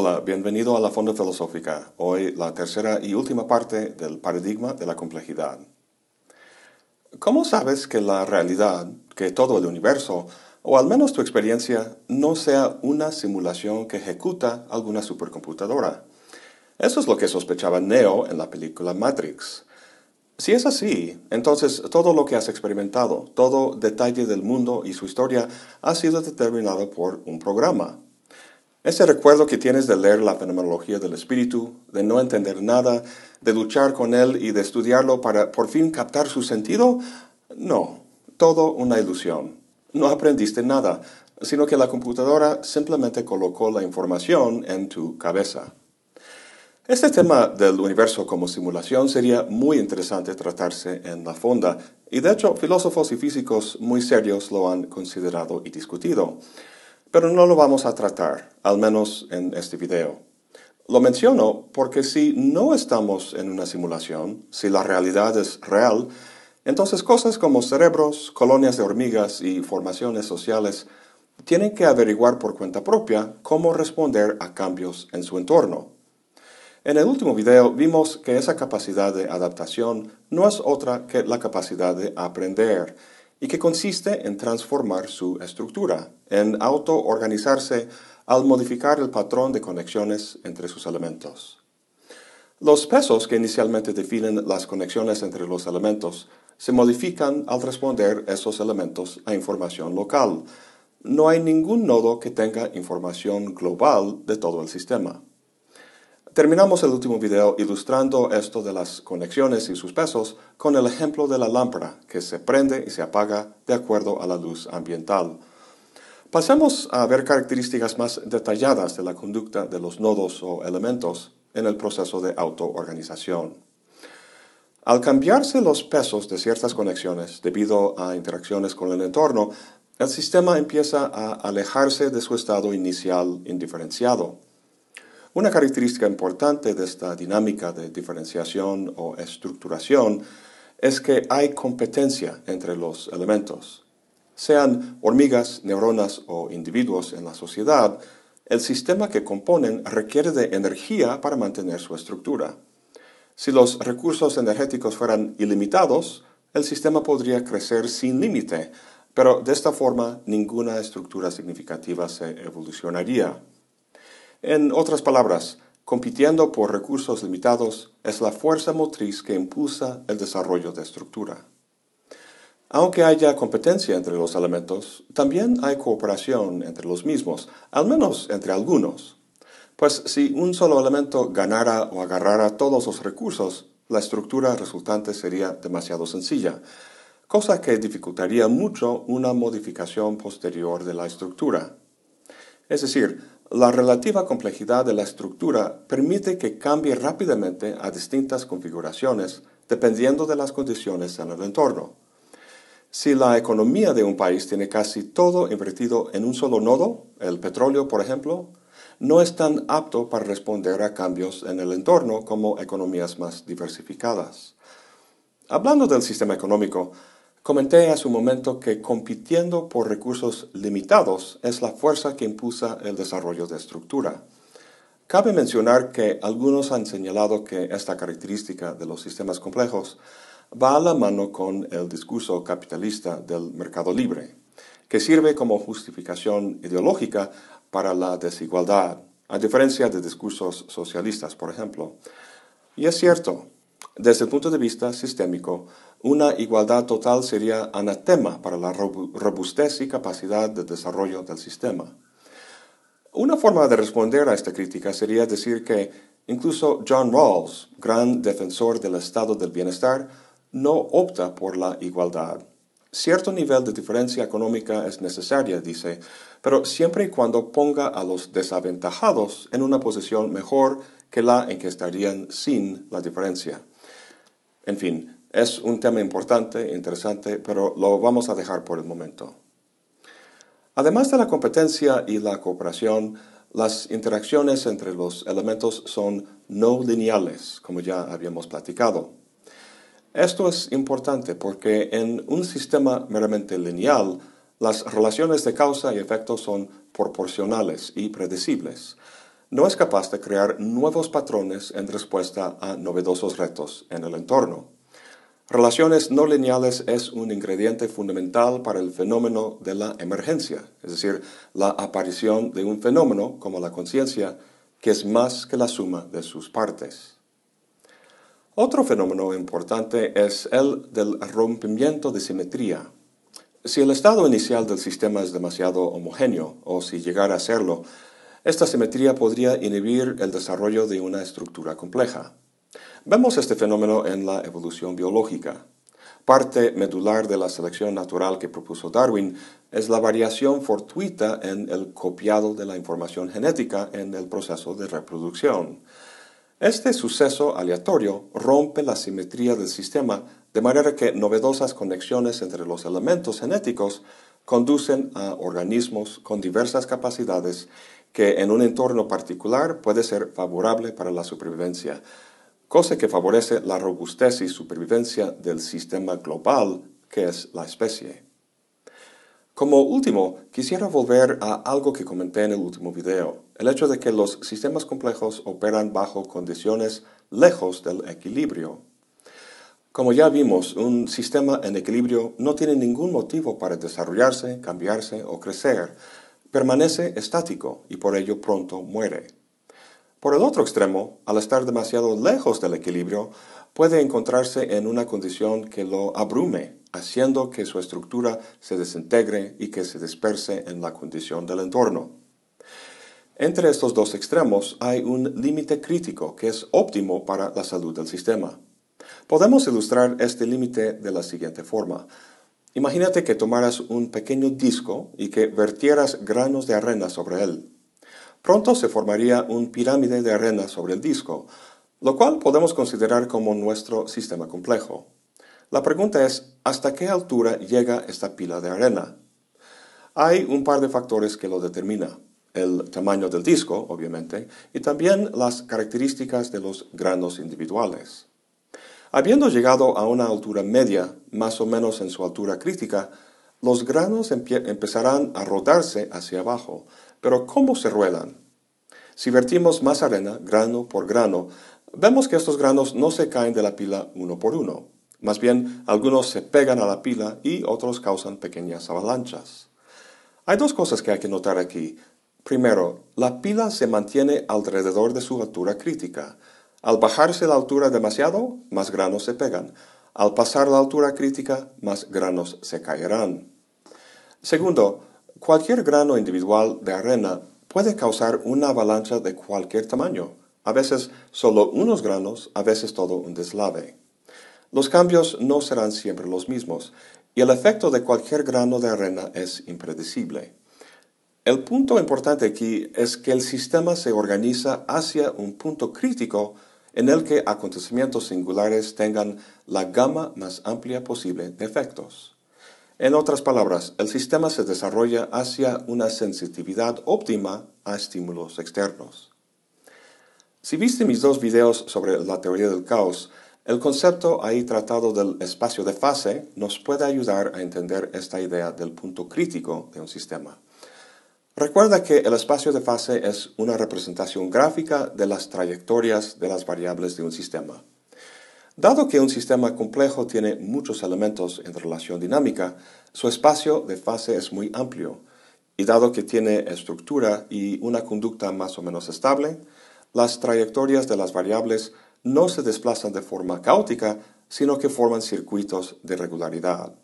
Hola, bienvenido a la Fonda Filosófica. Hoy la tercera y última parte del paradigma de la complejidad. ¿Cómo sabes que la realidad, que todo el universo, o al menos tu experiencia, no sea una simulación que ejecuta alguna supercomputadora? Eso es lo que sospechaba Neo en la película Matrix. Si es así, entonces todo lo que has experimentado, todo detalle del mundo y su historia ha sido determinado por un programa, ese recuerdo que tienes de leer la fenomenología del espíritu, de no entender nada, de luchar con él y de estudiarlo para por fin captar su sentido, no, todo una ilusión. No aprendiste nada, sino que la computadora simplemente colocó la información en tu cabeza. Este tema del universo como simulación sería muy interesante tratarse en la fonda, y de hecho filósofos y físicos muy serios lo han considerado y discutido. Pero no lo vamos a tratar, al menos en este video. Lo menciono porque si no estamos en una simulación, si la realidad es real, entonces cosas como cerebros, colonias de hormigas y formaciones sociales tienen que averiguar por cuenta propia cómo responder a cambios en su entorno. En el último video vimos que esa capacidad de adaptación no es otra que la capacidad de aprender, y que consiste en transformar su estructura, en autoorganizarse al modificar el patrón de conexiones entre sus elementos. Los pesos que inicialmente definen las conexiones entre los elementos se modifican al responder esos elementos a información local. No hay ningún nodo que tenga información global de todo el sistema. Terminamos el último video ilustrando esto de las conexiones y sus pesos con el ejemplo de la lámpara que se prende y se apaga de acuerdo a la luz ambiental. Pasemos a ver características más detalladas de la conducta de los nodos o elementos en el proceso de autoorganización. Al cambiarse los pesos de ciertas conexiones debido a interacciones con el entorno, el sistema empieza a alejarse de su estado inicial indiferenciado. Una característica importante de esta dinámica de diferenciación o estructuración es que hay competencia entre los elementos. Sean hormigas, neuronas o individuos en la sociedad, el sistema que componen requiere de energía para mantener su estructura. Si los recursos energéticos fueran ilimitados, el sistema podría crecer sin límite, pero de esta forma ninguna estructura significativa se evolucionaría. En otras palabras, compitiendo por recursos limitados es la fuerza motriz que impulsa el desarrollo de estructura. Aunque haya competencia entre los elementos, también hay cooperación entre los mismos, al menos entre algunos. Pues si un solo elemento ganara o agarrara todos los recursos, la estructura resultante sería demasiado sencilla, cosa que dificultaría mucho una modificación posterior de la estructura. Es decir, la relativa complejidad de la estructura permite que cambie rápidamente a distintas configuraciones dependiendo de las condiciones en el entorno. Si la economía de un país tiene casi todo invertido en un solo nodo, el petróleo por ejemplo, no es tan apto para responder a cambios en el entorno como economías más diversificadas. Hablando del sistema económico, Comenté hace un momento que compitiendo por recursos limitados es la fuerza que impulsa el desarrollo de estructura. Cabe mencionar que algunos han señalado que esta característica de los sistemas complejos va a la mano con el discurso capitalista del mercado libre, que sirve como justificación ideológica para la desigualdad, a diferencia de discursos socialistas, por ejemplo. Y es cierto, desde el punto de vista sistémico, una igualdad total sería anatema para la robustez y capacidad de desarrollo del sistema. Una forma de responder a esta crítica sería decir que incluso John Rawls, gran defensor del estado del bienestar, no opta por la igualdad. Cierto nivel de diferencia económica es necesaria, dice, pero siempre y cuando ponga a los desaventajados en una posición mejor que la en que estarían sin la diferencia. En fin, es un tema importante, interesante, pero lo vamos a dejar por el momento. Además de la competencia y la cooperación, las interacciones entre los elementos son no lineales, como ya habíamos platicado. Esto es importante porque en un sistema meramente lineal, las relaciones de causa y efecto son proporcionales y predecibles. No es capaz de crear nuevos patrones en respuesta a novedosos retos en el entorno. Relaciones no lineales es un ingrediente fundamental para el fenómeno de la emergencia, es decir, la aparición de un fenómeno como la conciencia que es más que la suma de sus partes. Otro fenómeno importante es el del rompimiento de simetría. Si el estado inicial del sistema es demasiado homogéneo, o si llegara a serlo, esta simetría podría inhibir el desarrollo de una estructura compleja. Vemos este fenómeno en la evolución biológica. Parte medular de la selección natural que propuso Darwin es la variación fortuita en el copiado de la información genética en el proceso de reproducción. Este suceso aleatorio rompe la simetría del sistema de manera que novedosas conexiones entre los elementos genéticos conducen a organismos con diversas capacidades que en un entorno particular puede ser favorable para la supervivencia, cosa que favorece la robustez y supervivencia del sistema global que es la especie. Como último, quisiera volver a algo que comenté en el último video, el hecho de que los sistemas complejos operan bajo condiciones lejos del equilibrio. Como ya vimos, un sistema en equilibrio no tiene ningún motivo para desarrollarse, cambiarse o crecer. Permanece estático y por ello pronto muere. Por el otro extremo, al estar demasiado lejos del equilibrio, puede encontrarse en una condición que lo abrume, haciendo que su estructura se desintegre y que se disperse en la condición del entorno. Entre estos dos extremos hay un límite crítico que es óptimo para la salud del sistema. Podemos ilustrar este límite de la siguiente forma. Imagínate que tomaras un pequeño disco y que vertieras granos de arena sobre él. Pronto se formaría un pirámide de arena sobre el disco, lo cual podemos considerar como nuestro sistema complejo. La pregunta es, ¿hasta qué altura llega esta pila de arena? Hay un par de factores que lo determina. El tamaño del disco, obviamente, y también las características de los granos individuales. Habiendo llegado a una altura media, más o menos en su altura crítica, los granos empezarán a rodarse hacia abajo, pero ¿cómo se ruedan? Si vertimos más arena, grano por grano, vemos que estos granos no se caen de la pila uno por uno. Más bien, algunos se pegan a la pila y otros causan pequeñas avalanchas. Hay dos cosas que hay que notar aquí. Primero, la pila se mantiene alrededor de su altura crítica. Al bajarse la altura demasiado, más granos se pegan. Al pasar la altura crítica, más granos se caerán. Segundo, Cualquier grano individual de arena puede causar una avalancha de cualquier tamaño, a veces solo unos granos, a veces todo un deslave. Los cambios no serán siempre los mismos, y el efecto de cualquier grano de arena es impredecible. El punto importante aquí es que el sistema se organiza hacia un punto crítico en el que acontecimientos singulares tengan la gama más amplia posible de efectos. En otras palabras, el sistema se desarrolla hacia una sensitividad óptima a estímulos externos. Si viste mis dos videos sobre la teoría del caos, el concepto ahí tratado del espacio de fase nos puede ayudar a entender esta idea del punto crítico de un sistema. Recuerda que el espacio de fase es una representación gráfica de las trayectorias de las variables de un sistema. Dado que un sistema complejo tiene muchos elementos en relación dinámica, su espacio de fase es muy amplio, y dado que tiene estructura y una conducta más o menos estable, las trayectorias de las variables no se desplazan de forma caótica, sino que forman circuitos de regularidad.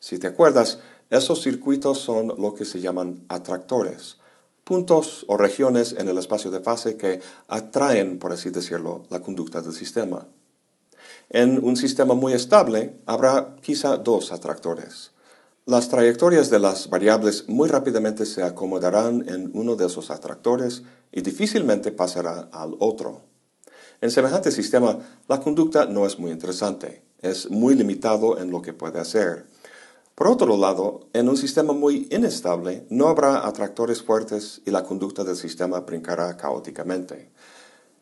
Si te acuerdas, esos circuitos son lo que se llaman atractores, puntos o regiones en el espacio de fase que atraen, por así decirlo, la conducta del sistema. En un sistema muy estable habrá quizá dos atractores. Las trayectorias de las variables muy rápidamente se acomodarán en uno de esos atractores y difícilmente pasará al otro. En semejante sistema, la conducta no es muy interesante, es muy limitado en lo que puede hacer. Por otro lado, en un sistema muy inestable no habrá atractores fuertes y la conducta del sistema brincará caóticamente.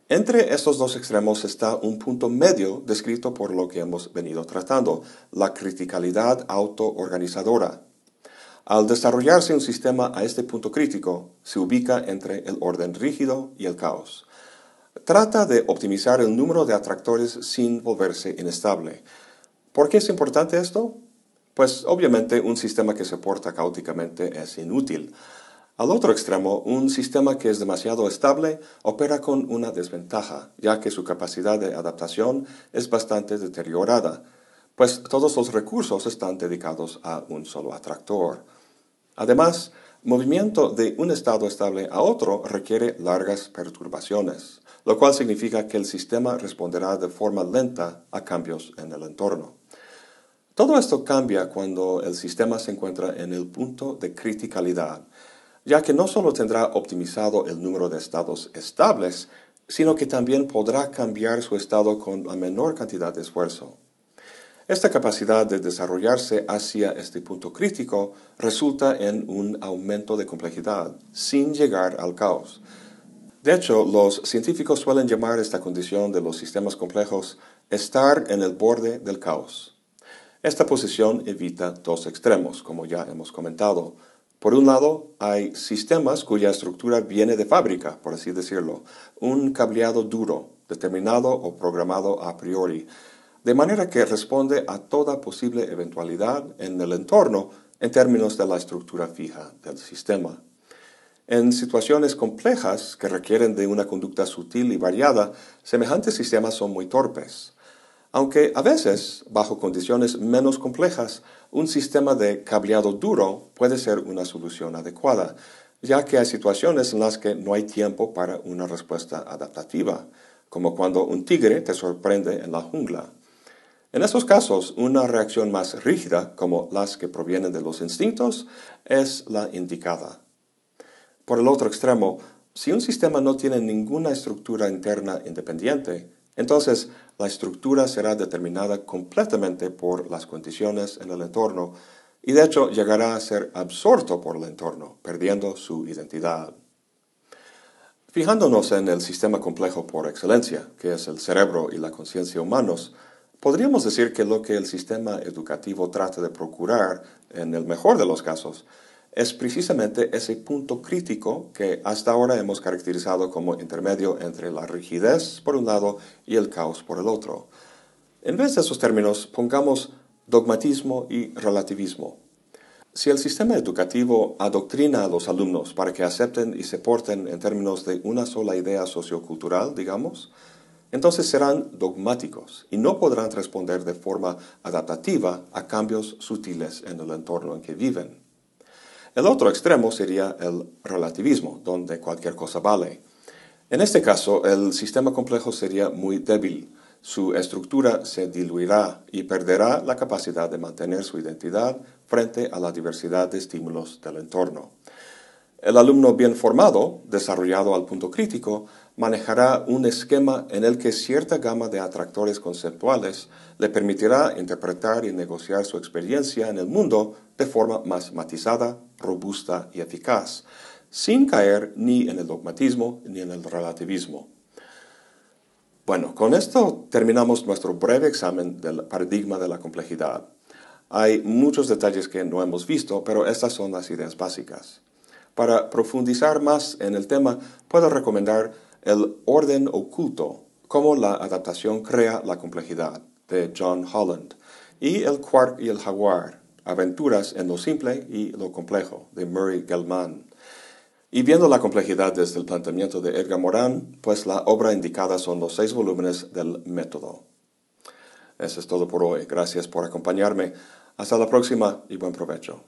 Entre estos dos extremos está un punto medio descrito por lo que hemos venido tratando, la criticalidad autoorganizadora. Al desarrollarse un sistema a este punto crítico, se ubica entre el orden rígido y el caos. Trata de optimizar el número de atractores sin volverse inestable. ¿Por qué es importante esto? Pues obviamente un sistema que se porta caóticamente es inútil. Al otro extremo, un sistema que es demasiado estable opera con una desventaja, ya que su capacidad de adaptación es bastante deteriorada, pues todos los recursos están dedicados a un solo atractor. Además, movimiento de un estado estable a otro requiere largas perturbaciones, lo cual significa que el sistema responderá de forma lenta a cambios en el entorno. Todo esto cambia cuando el sistema se encuentra en el punto de criticalidad, ya que no solo tendrá optimizado el número de estados estables, sino que también podrá cambiar su estado con la menor cantidad de esfuerzo. Esta capacidad de desarrollarse hacia este punto crítico resulta en un aumento de complejidad, sin llegar al caos. De hecho, los científicos suelen llamar esta condición de los sistemas complejos estar en el borde del caos. Esta posición evita dos extremos, como ya hemos comentado. Por un lado, hay sistemas cuya estructura viene de fábrica, por así decirlo, un cableado duro, determinado o programado a priori, de manera que responde a toda posible eventualidad en el entorno en términos de la estructura fija del sistema. En situaciones complejas que requieren de una conducta sutil y variada, semejantes sistemas son muy torpes. Aunque a veces, bajo condiciones menos complejas, un sistema de cableado duro puede ser una solución adecuada, ya que hay situaciones en las que no hay tiempo para una respuesta adaptativa, como cuando un tigre te sorprende en la jungla. En esos casos, una reacción más rígida, como las que provienen de los instintos, es la indicada. Por el otro extremo, si un sistema no tiene ninguna estructura interna independiente, entonces la estructura será determinada completamente por las condiciones en el entorno y de hecho llegará a ser absorto por el entorno, perdiendo su identidad. Fijándonos en el sistema complejo por excelencia, que es el cerebro y la conciencia humanos, Podríamos decir que lo que el sistema educativo trata de procurar, en el mejor de los casos, es precisamente ese punto crítico que hasta ahora hemos caracterizado como intermedio entre la rigidez por un lado y el caos por el otro. En vez de esos términos, pongamos dogmatismo y relativismo. Si el sistema educativo adoctrina a los alumnos para que acepten y se porten en términos de una sola idea sociocultural, digamos, entonces serán dogmáticos y no podrán responder de forma adaptativa a cambios sutiles en el entorno en que viven. El otro extremo sería el relativismo, donde cualquier cosa vale. En este caso, el sistema complejo sería muy débil, su estructura se diluirá y perderá la capacidad de mantener su identidad frente a la diversidad de estímulos del entorno. El alumno bien formado, desarrollado al punto crítico, manejará un esquema en el que cierta gama de atractores conceptuales le permitirá interpretar y negociar su experiencia en el mundo de forma más matizada, robusta y eficaz, sin caer ni en el dogmatismo ni en el relativismo. Bueno, con esto terminamos nuestro breve examen del paradigma de la complejidad. Hay muchos detalles que no hemos visto, pero estas son las ideas básicas. Para profundizar más en el tema, puedo recomendar El orden oculto, cómo la adaptación crea la complejidad, de John Holland, y El quark y el jaguar, aventuras en lo simple y lo complejo, de Murray Gell-Mann. Y viendo la complejidad desde el planteamiento de Edgar Morin, pues la obra indicada son los seis volúmenes del método. Eso es todo por hoy. Gracias por acompañarme. Hasta la próxima y buen provecho.